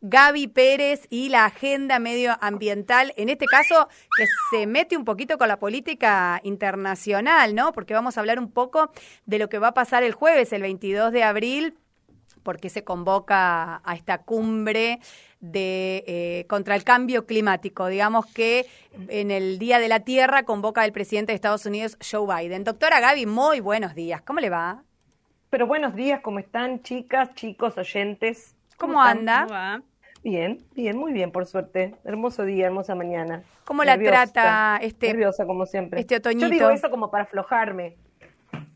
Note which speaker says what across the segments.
Speaker 1: Gaby Pérez y la agenda medioambiental, en este caso que se mete un poquito con la política internacional, ¿no? Porque vamos a hablar un poco de lo que va a pasar el jueves, el 22 de abril, porque se convoca a esta cumbre de eh, contra el cambio climático. Digamos que en el Día de la Tierra convoca el presidente de Estados Unidos, Joe Biden. Doctora Gaby, muy buenos días. ¿Cómo le va?
Speaker 2: Pero buenos días, ¿cómo están chicas, chicos, oyentes?
Speaker 1: ¿Cómo, anda?
Speaker 2: Bien, bien, muy bien, por suerte. Hermoso día, hermosa mañana.
Speaker 1: ¿Cómo la trata este
Speaker 2: nerviosa como siempre?
Speaker 1: Este otoñito.
Speaker 2: Yo digo eso como para aflojarme.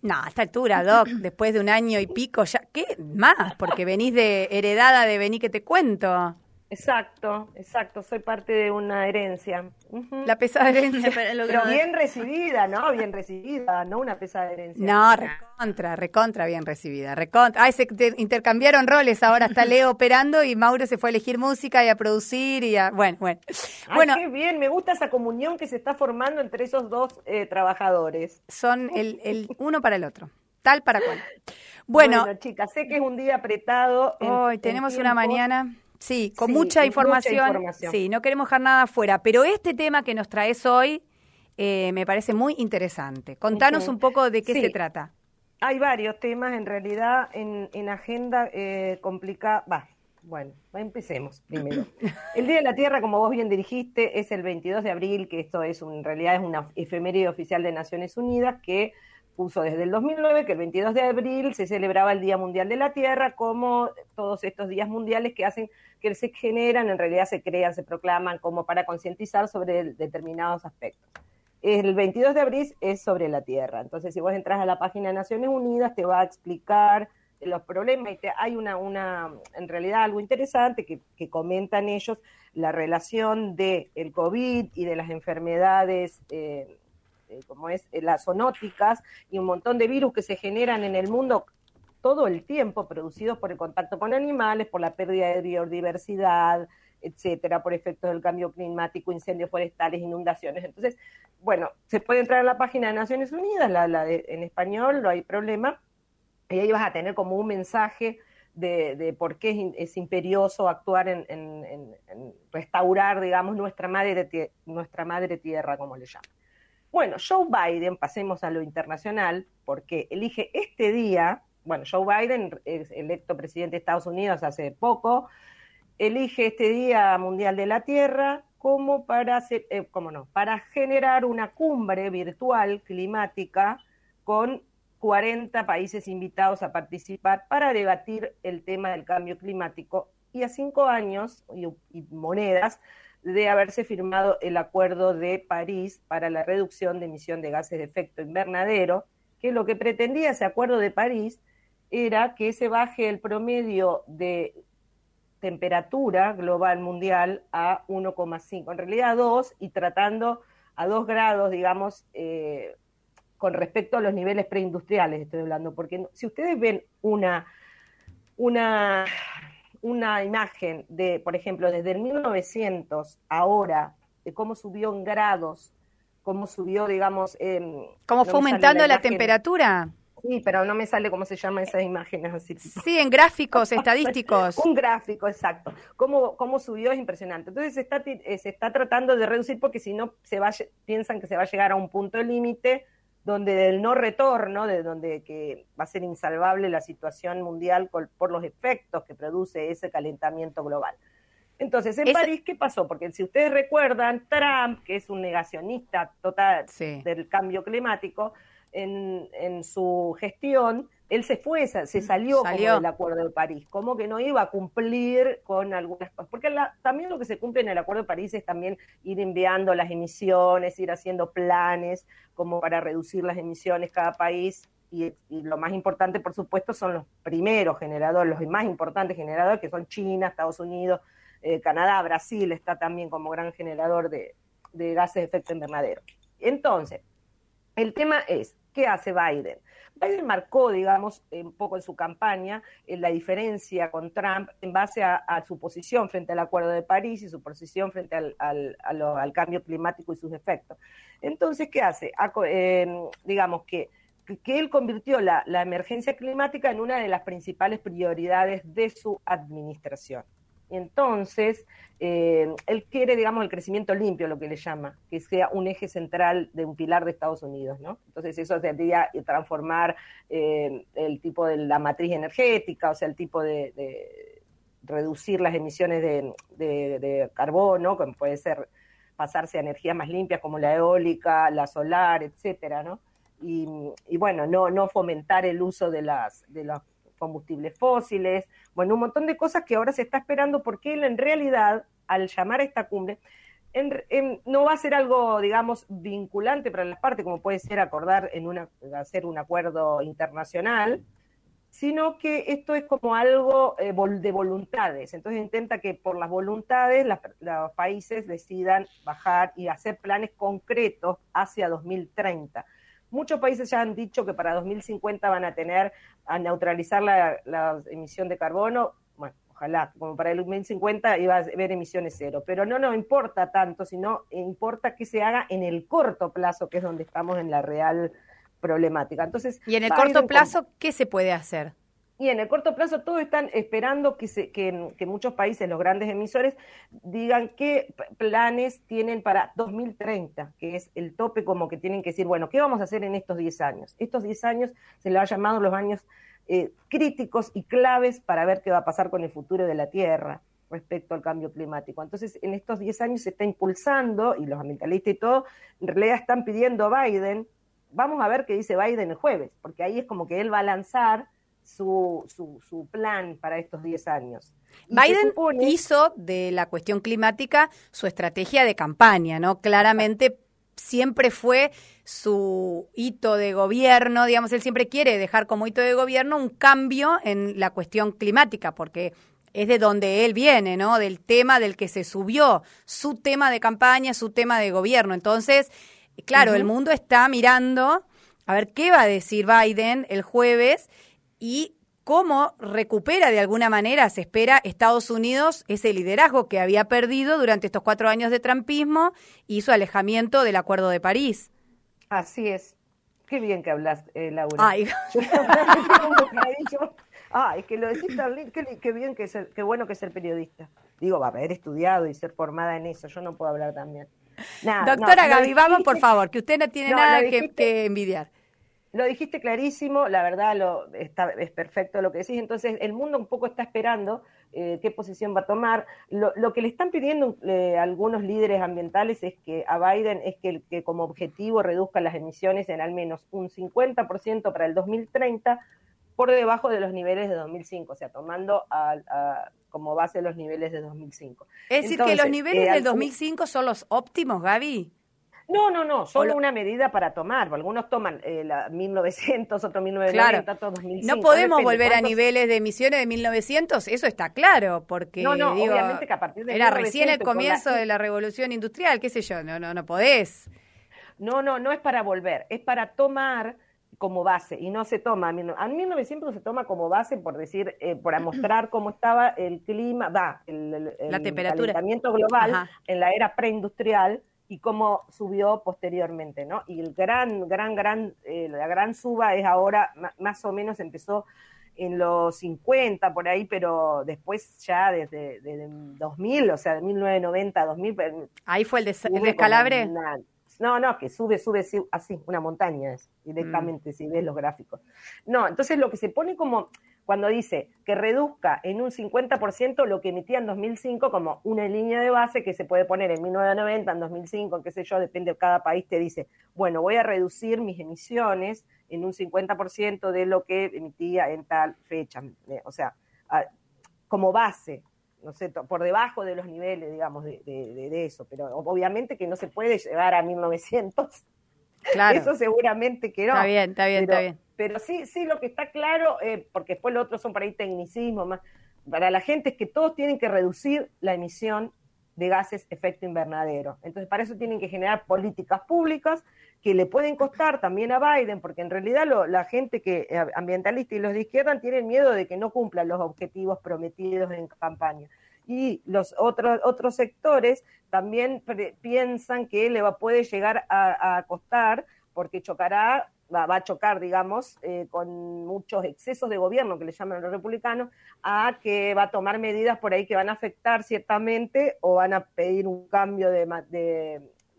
Speaker 1: No, a esta altura, Doc, después de un año y pico, ya, ¿qué más? Porque venís de heredada de vení que te cuento.
Speaker 2: Exacto, exacto, soy parte de una herencia.
Speaker 1: La pesada herencia.
Speaker 2: Pero bien recibida, ¿no? Bien recibida, no una pesada herencia.
Speaker 1: No, recontra, recontra bien recibida, recontra. Ay, se intercambiaron roles, ahora está Leo operando y Mauro se fue a elegir música y a producir y a... Bueno, bueno.
Speaker 2: bueno qué bien, me gusta esa comunión que se está formando entre esos dos eh, trabajadores.
Speaker 1: Son el, el uno para el otro, tal para cual. Bueno,
Speaker 2: chicas, sé que es un día apretado.
Speaker 1: Hoy tenemos una mañana Sí, con mucha, información. Sí, no queremos dejar nada afuera. Pero este tema que nos traes hoy eh, me parece muy interesante. Contanos un poco de qué se trata.
Speaker 2: Hay varios temas, en realidad, en, en agenda eh, complicada. Va, bueno, empecemos primero. El Día de la Tierra, como vos bien dirigiste, es el 22 de abril, que esto es en realidad es una efeméride oficial de Naciones Unidas que puso desde el 2009 que el 22 de abril se celebraba el Día Mundial de la Tierra, como todos estos días mundiales que hacen que se generan, en realidad se crean, se proclaman como para concientizar sobre determinados aspectos. El 22 de abril es sobre la Tierra, entonces si vos entras a la página de Naciones Unidas te va a explicar los problemas y hay una, una, en realidad algo interesante que, que comentan ellos, la relación del el COVID y de las enfermedades eh, eh, como es eh, las zoonóticas y un montón de virus que se generan en el mundo todo el tiempo, producidos por el contacto con animales, por la pérdida de biodiversidad, etcétera, por efectos del cambio climático, incendios forestales, inundaciones. Entonces, bueno, se puede entrar a la página de Naciones Unidas, la, en español, no hay problema, y ahí vas a tener como un mensaje de, por qué es, imperioso actuar en, en, restaurar, digamos, nuestra madre, nuestra madre tierra, como le llaman. Bueno, Joe Biden, pasemos a lo internacional, porque elige este día, bueno, Joe Biden es electo presidente de Estados Unidos hace poco, elige este Día Mundial de la Tierra como para hacer, eh, no, para generar una cumbre virtual climática con 40 países invitados a participar para debatir el tema del cambio climático y a cinco años y monedas de haberse firmado el Acuerdo de París para la reducción de emisión de gases de efecto invernadero, que lo que pretendía ese Acuerdo de París era que se baje el promedio de temperatura global mundial a 1,5, en realidad a 2 y tratando a 2 grados, digamos, eh, con respecto a los niveles preindustriales, estoy hablando, porque si ustedes ven una, una una imagen de, por ejemplo, desde el 1900 ahora, de cómo subió en grados, cómo subió, digamos...
Speaker 1: Eh, ¿Cómo fue aumentando la, temperatura?
Speaker 2: Sí, pero no me sale cómo se llaman esas imágenes así.
Speaker 1: Sí, en gráficos estadísticos.
Speaker 2: Un gráfico, exacto. Cómo, cómo subió es impresionante. Entonces se está, eh, se está tratando de reducir porque si no se va, piensan que se va a llegar a un punto límite donde del no retorno, de donde que va a ser insalvable la situación mundial por, los efectos que produce ese calentamiento global. Entonces, en París, ¿qué pasó? Porque si ustedes recuerdan, Trump, que es un negacionista total del cambio climático, en, en su gestión él se fue, se salió, del Acuerdo de París, como que no iba a cumplir con algunas cosas, porque también lo que se cumple en el Acuerdo de París es también ir enviando las emisiones, ir haciendo planes como para reducir las emisiones cada país, y, lo más importante, por supuesto, son los primeros generadores, los más importantes generadores, que son China, Estados Unidos, eh, Canadá, Brasil está también como gran generador de, de gases de efecto invernadero. Entonces, el tema es, ¿qué hace Biden? Biden marcó, digamos, un poco en su campaña eh, la diferencia con Trump en base a, su posición frente al Acuerdo de París y su posición frente al, cambio climático y sus efectos. Entonces, ¿qué hace? Em, digamos que, que él convirtió la, la emergencia climática en una de las principales prioridades de su administración. Entonces, eh, él quiere, digamos, el crecimiento limpio, lo que le llama, que sea un eje central de un pilar de Estados Unidos, ¿no? Entonces eso sería transformar eh, el tipo de la matriz energética, o sea, el tipo de, reducir las emisiones de, carbono, como puede ser pasarse a energías más limpias como la eólica, la solar, etcétera, ¿no? Y, bueno, no, no fomentar el uso de las, de los combustibles fósiles, bueno, un montón de cosas que ahora se está esperando porque en realidad, al llamar a esta cumbre, no va a ser algo, digamos, vinculante para las partes, como puede ser acordar en una, hacer un acuerdo internacional, sino que esto es como algo eh, de voluntades. Entonces intenta que por las voluntades los países decidan bajar y hacer planes concretos hacia 2030. Muchos países ya han dicho que para 2050 van a tener a neutralizar la, emisión de carbono. Bueno, ojalá, como para el 2050 iba a haber emisiones cero. Pero no nos importa tanto, sino importa que se haga en el corto plazo, que es donde estamos en la real problemática. Entonces,
Speaker 1: y en el corto plazo, ¿qué se puede hacer?
Speaker 2: Y en el corto plazo todos están esperando que, se, que, muchos países, los grandes emisores, digan qué planes tienen para 2030, que es el tope como que tienen que decir, bueno, ¿qué vamos a hacer en estos 10 años? Estos 10 años se le ha llamado los años eh, críticos y claves para ver qué va a pasar con el futuro de la Tierra respecto al cambio climático. Entonces, en estos 10 años se está impulsando, y los ambientalistas y todo, en realidad están pidiendo a Biden, vamos a ver qué dice Biden el jueves, porque ahí es como que él va a lanzar su, su, plan para estos 10 años.
Speaker 1: Biden hizo de la cuestión climática su estrategia de campaña, ¿no? Claramente siempre fue su hito de gobierno, digamos, él siempre quiere dejar como hito de gobierno un cambio en la cuestión climática, porque es de donde él viene, ¿no? Del tema del que se subió, su tema de campaña, su tema de gobierno. Entonces, claro, el mundo está mirando a ver qué va a decir Biden el jueves y cómo recupera de alguna manera, se espera, Estados Unidos ese liderazgo que había perdido durante estos cuatro años de trampismo y su alejamiento del Acuerdo de París.
Speaker 2: Así es. Qué bien que hablas, eh, Laura.
Speaker 1: Ay.
Speaker 2: es que lo decís tan qué, bien que ser, qué bueno que ser periodista. Digo, va a haber estudiado y ser formada en eso, yo no puedo hablar también.
Speaker 1: Doctora Gaby, vamos por favor, que usted no tiene nada que envidiar.
Speaker 2: Lo dijiste clarísimo, la verdad lo, está, es perfecto lo que decís. Entonces, el mundo un poco está esperando eh, qué posición va a tomar. Lo, que le están pidiendo eh, algunos líderes ambientales es que a Biden es que, que como objetivo reduzca las emisiones en al menos un 50% para el 2030 por debajo de los niveles de 2005, o sea, tomando como base los niveles de 2005.
Speaker 1: Es decir, que los niveles eh, del 2005 son los óptimos, Gaby.
Speaker 2: No, no, no, solo una medida para tomar. Algunos toman eh, la 1900, otros 1990, otros 2005.
Speaker 1: No podemos volver a niveles de emisiones de 1900, eso está claro, porque
Speaker 2: no, no, obviamente que a partir de
Speaker 1: era recién el comienzo de la revolución industrial, qué sé yo, no, no, no podés.
Speaker 2: No, no, no es para volver, es para tomar como base y no se toma, a 1900 se toma como base por decir, eh, para mostrar cómo estaba el clima, va, el,
Speaker 1: la temperatura.
Speaker 2: calentamiento global en la era preindustrial y cómo subió posteriormente, ¿no? Y el gran, gran, gran, eh, la gran suba es ahora, más o menos empezó en los 50 por ahí, pero después ya desde, 2000, o sea, de 1990 a 2000.
Speaker 1: Ahí fue el, descalabre.
Speaker 2: no, no, que sube, sube así, una montaña es, directamente, mm. si ves los gráficos. No, entonces lo que se pone como, cuando dice que reduzca en un 50% lo que emitía en 2005 como una línea de base que se puede poner en 1990, en 2005, qué sé yo, depende de cada país, te dice, bueno, voy a reducir mis emisiones en un 50% de lo que emitía en tal fecha. Eh, o sea, como base, no sé, por debajo de los niveles, digamos, de, de eso, pero obviamente que no se puede llegar a 1900 Claro. Eso seguramente que no.
Speaker 1: Está bien, está bien,
Speaker 2: pero,
Speaker 1: está bien.
Speaker 2: Pero sí, sí, lo que está claro, eh, porque después lo otro son para ahí tecnicismo más, para la gente es que todos tienen que reducir la emisión de gases efecto invernadero. Entonces, para eso tienen que generar políticas públicas que le pueden costar también a Biden, porque en realidad la gente que eh, ambientalista y los de izquierda tienen miedo de que no cumplan los objetivos prometidos en campaña y los otros, otros sectores también piensan que le va, puede llegar a, costar porque chocará va, a chocar, digamos, eh, con muchos excesos de gobierno que le llaman los republicanos, a que va a tomar medidas por ahí que van a afectar ciertamente o van a pedir un cambio de,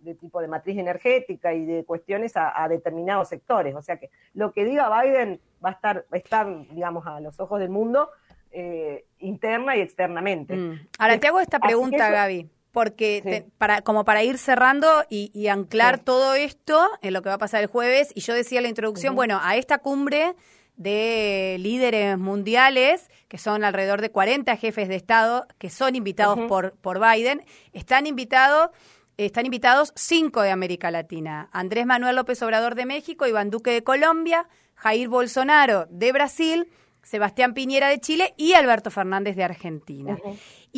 Speaker 2: de, tipo de matriz energética y de cuestiones a, determinados sectores. O sea que lo que diga Biden va a estar, va a estar digamos, a los ojos del mundo eh, interna y externamente.
Speaker 1: Mm. Ahora te hago esta pregunta, Gaby porque para, como para ir cerrando y, anclar todo esto en lo que va a pasar el jueves, y yo decía en la introducción, bueno, a esta cumbre de líderes mundiales, que son alrededor de 40 jefes de Estado, que son invitados por, por Biden, están invitados están invitados cinco de América Latina. Andrés Manuel López Obrador de México, Iván Duque de Colombia, Jair Bolsonaro de Brasil, Sebastián Piñera de Chile y Alberto Fernández de Argentina.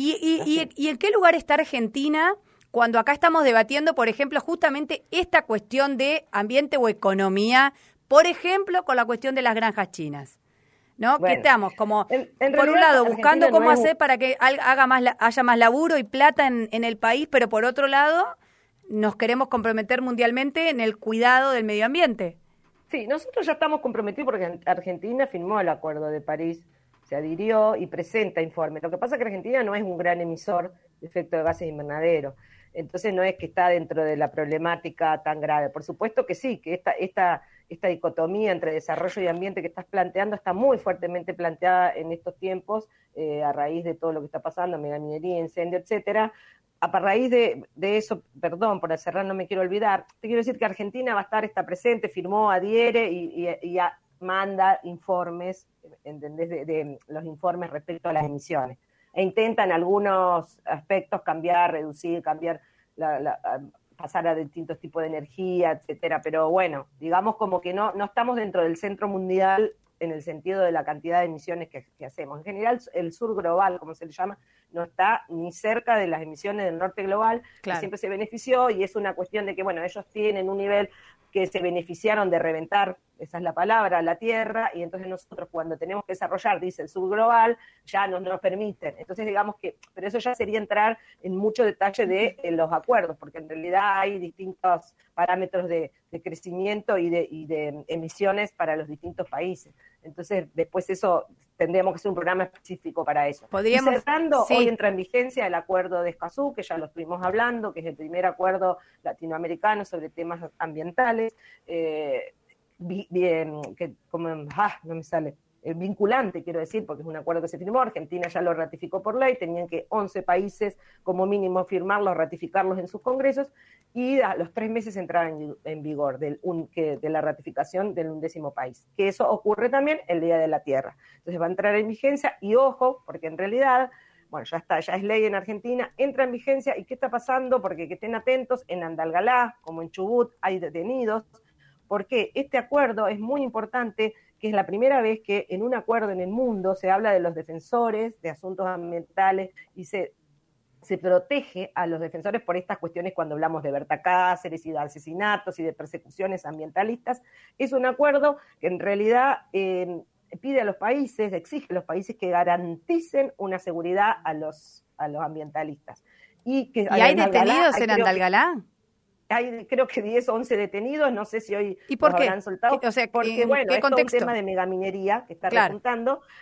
Speaker 1: Y, y, en qué lugar está Argentina cuando acá estamos debatiendo, por ejemplo, justamente esta cuestión de ambiente o economía, por ejemplo, con la cuestión de las granjas chinas? ¿No? ¿Qué estamos? Como, por un lado, buscando cómo hacer para que haga más, haya más laburo y plata en, en el país, pero por otro lado, nos queremos comprometer mundialmente en el cuidado del medio ambiente.
Speaker 2: Sí, nosotros ya estamos comprometidos porque Argentina firmó el Acuerdo de París, se adhirió y presenta informes. Lo que pasa es que Argentina no es un gran emisor de efecto de gases invernadero. Entonces no es que está dentro de la problemática tan grave. Por supuesto que sí, que esta, esta, esta dicotomía entre desarrollo y ambiente que estás planteando está muy fuertemente planteada en estos tiempos eh, a raíz de todo lo que está pasando, megaminería, incendio, etcétera, a raíz de, eso, perdón, por cerrar no me quiero olvidar, te quiero decir que Argentina va a estar, está presente, firmó, adhiere y, y, manda informes, ¿entendés? De, los informes respecto a las emisiones. E intentan algunos aspectos cambiar, reducir, cambiar, pasar a distintos tipos de energía, etcétera. Pero bueno, digamos como que no, no estamos dentro del centro mundial en el sentido de la cantidad de emisiones que, hacemos. En general, el sur global, como se le llama, no está ni cerca de las emisiones del norte global, que siempre se benefició y es una cuestión de que, bueno, ellos tienen un nivel que se beneficiaron de reventar, esa es la palabra, la tierra, y entonces nosotros cuando tenemos que desarrollar, dice el subglobal, ya no nos permiten. Entonces digamos que, pero eso ya sería entrar en mucho detalle de, los acuerdos, porque en realidad hay distintos parámetros de, crecimiento y de, y de emisiones para los distintos países. Entonces después eso tendríamos que hacer un programa específico para eso.
Speaker 1: Podríamos,
Speaker 2: hoy entra en vigencia el acuerdo de Escazú, que ya lo estuvimos hablando, que es el primer acuerdo latinoamericano sobre temas ambientales, eh, que como, ah, no me sale, eh, vinculante, quiero decir, porque es un acuerdo que se firmó, Argentina ya lo ratificó por ley, tenían que 11 países como mínimo firmarlos, ratificarlos en sus congresos, y a los tres meses entrar en, vigor del que, de la ratificación del undécimo país. Que eso ocurre también el Día de la Tierra. Entonces va a entrar en vigencia y ojo, porque en realidad bueno, ya está, ya es ley en Argentina, entra en vigencia y qué está pasando, porque que estén atentos, en Andalgalá, como en Chubut, hay detenidos, porque este acuerdo es muy importante, que es la primera vez que en un acuerdo en el mundo se habla de los defensores de asuntos ambientales y se, se protege a los defensores por estas cuestiones cuando hablamos de Berta Cáceres y de asesinatos y de persecuciones ambientalistas. Es un acuerdo que en realidad eh, pide a los países, exige a los países que garanticen una seguridad a los, a los ambientalistas.
Speaker 1: ¿Y, que, hay detenidos en Andalgalá?
Speaker 2: Hay creo que 10 o 11 detenidos, no sé si hoy
Speaker 1: ¿Y por qué?
Speaker 2: habrán soltado,
Speaker 1: o sea,
Speaker 2: porque bueno, es un tema de megaminería que está claro.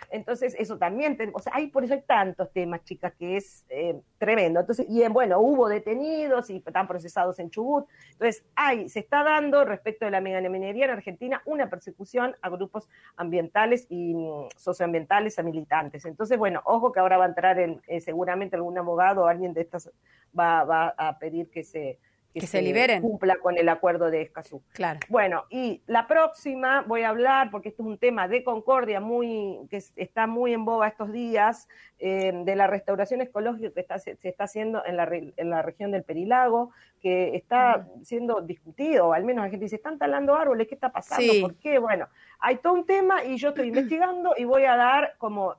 Speaker 2: entonces eso también, o sea, hay por eso hay tantos temas, chicas, que es eh, tremendo, entonces, y bueno, hubo detenidos y están procesados en Chubut, entonces hay, se está dando respecto de la megaminería en Argentina una persecución a grupos ambientales y mm, socioambientales, a militantes, entonces, bueno, ojo que ahora va a entrar en, eh, seguramente algún abogado o alguien de estas va, va a pedir que se
Speaker 1: que, se, liberen.
Speaker 2: cumpla con el acuerdo de Escazú.
Speaker 1: Claro.
Speaker 2: Bueno, y la próxima voy a hablar, porque esto es un tema de concordia muy, que está muy en boga estos días, eh, de la restauración ecológica que está, se, está haciendo en la, en la región del Perilago, que está siendo discutido, al menos la gente dice, están talando árboles, ¿qué está pasando? ¿Por qué? Bueno, hay todo un tema y yo estoy investigando y voy a dar como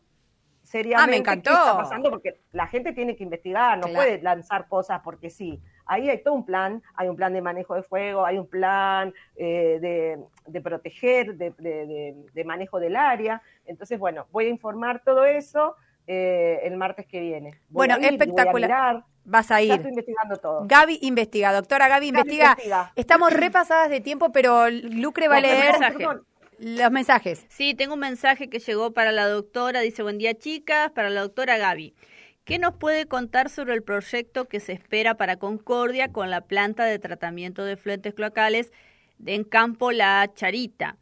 Speaker 2: seriamente
Speaker 1: ah, me encantó.
Speaker 2: qué está pasando, porque la gente tiene que investigar, no puede lanzar cosas porque sí. Ahí hay todo un plan, hay un plan de manejo de fuego, hay un plan eh, de, proteger, de, manejo del área. Entonces, bueno, voy a informar todo eso eh, el martes que viene.
Speaker 1: Voy bueno, espectacular. Vas a ir. Ya
Speaker 2: estoy investigando todo.
Speaker 1: Gaby investiga, doctora Gaby, investiga. Estamos repasadas de tiempo, pero Lucre va a leer los mensajes.
Speaker 3: Sí, tengo un mensaje que llegó para la doctora, dice, buen día chicas, para la doctora Gaby. ¿Qué nos puede contar sobre el proyecto que se espera para Concordia con la planta de tratamiento de fluentes cloacales en Campo La Charita?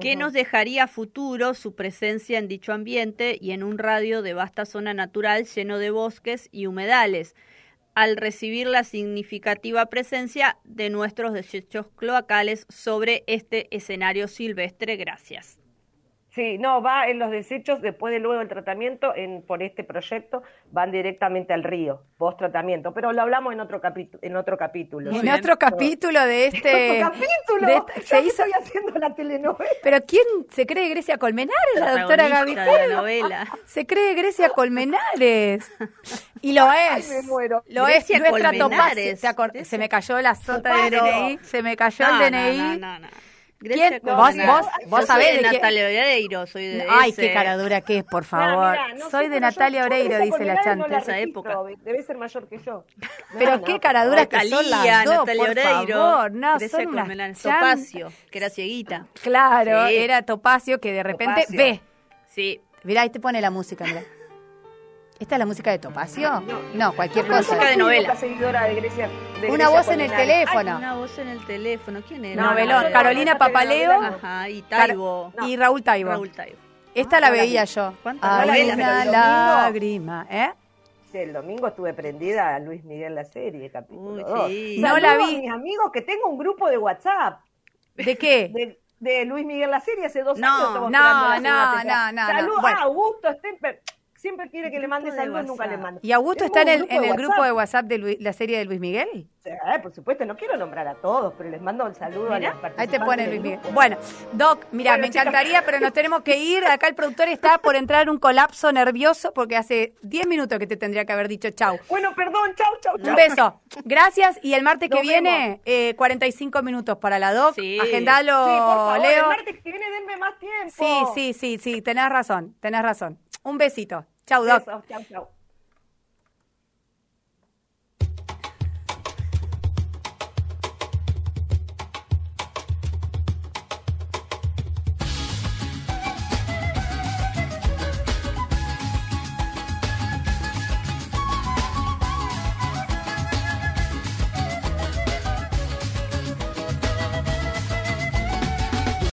Speaker 3: ¿Qué nos dejaría futuro su presencia en dicho ambiente y en un radio de vasta zona natural lleno de bosques y humedales? Al recibir la significativa presencia de nuestros desechos cloacales sobre este escenario silvestre. Gracias.
Speaker 2: Sí, no, va en los desechos, después de luego el tratamiento, en, por este proyecto, van directamente al río, post tratamiento, pero lo hablamos en otro capítulo. En otro capítulo,
Speaker 1: en otro capítulo de este...
Speaker 2: ¿En capítulo? se hizo... estoy haciendo la telenovela.
Speaker 1: Pero ¿quién se cree Grecia Colmenares, la, doctora Gaby?
Speaker 3: la novela.
Speaker 1: Se cree Grecia Colmenares. Y lo es.
Speaker 2: Ay, me muero.
Speaker 1: Lo Grecia es nuestra Colmenares. Se me cayó la sota de DNI, se me cayó el DNI.
Speaker 3: No, no, no.
Speaker 1: ¿Quién? ¿Vos, vos, vos sabés
Speaker 3: de, Natalia Oreiro, soy de
Speaker 1: Ay, qué cara dura que es, por favor. soy de Natalia Oreiro, dice la chanta.
Speaker 2: de esa época. Debe ser mayor que yo.
Speaker 1: Pero qué cara dura que son las dos, Natalia por Oreiro, favor. No,
Speaker 3: son unas Topacio, que era cieguita.
Speaker 1: Claro, era Topacio que de repente ve.
Speaker 3: Sí.
Speaker 1: Mirá, ahí te pone la música, mirá. ¿Esta es la música de Topacio? No, cualquier cosa.
Speaker 3: Música de novela.
Speaker 1: una voz en el teléfono.
Speaker 3: una voz en el teléfono. ¿Quién era?
Speaker 1: Novelón. Carolina Papaleo.
Speaker 3: Ajá, y Taibo.
Speaker 1: y Raúl Taibo.
Speaker 3: Raúl Taibo.
Speaker 1: Esta la veía yo.
Speaker 3: ¿Cuántas
Speaker 1: Hay una lágrima, ¿eh?
Speaker 2: el domingo estuve prendida a Luis Miguel la serie, capítulo
Speaker 1: Uy, sí. No la vi.
Speaker 2: A mis amigos que tengo un grupo de WhatsApp.
Speaker 1: ¿De qué?
Speaker 2: De, Luis Miguel la serie hace dos
Speaker 1: no,
Speaker 2: años.
Speaker 1: No, no, no, no,
Speaker 2: Saludos a Augusto Stemper siempre quiere que le mande saludos, nunca le manda.
Speaker 1: ¿Y Augusto está en el, en el grupo de WhatsApp de la serie de Luis Miguel?
Speaker 2: Sí, por supuesto, no quiero nombrar a todos, pero les mando un saludo a las participantes.
Speaker 1: Ahí te pone Luis Miguel. Bueno, Doc, mira, me encantaría, pero nos tenemos que ir. Acá el productor está por entrar en un colapso nervioso porque hace 10 minutos que te tendría que haber dicho chau.
Speaker 2: Bueno, perdón, chau, chau, chau.
Speaker 1: Un beso. Gracias. Y el martes que viene, eh, 45 minutos para la Doc.
Speaker 3: Sí.
Speaker 1: Agendalo,
Speaker 2: sí, por
Speaker 1: favor, Leo.
Speaker 2: El martes que viene denme más tiempo.
Speaker 1: Sí, sí, sí, sí, tenés razón, tenés razón. Un besito. Chau, Doc.
Speaker 2: Chau, chau.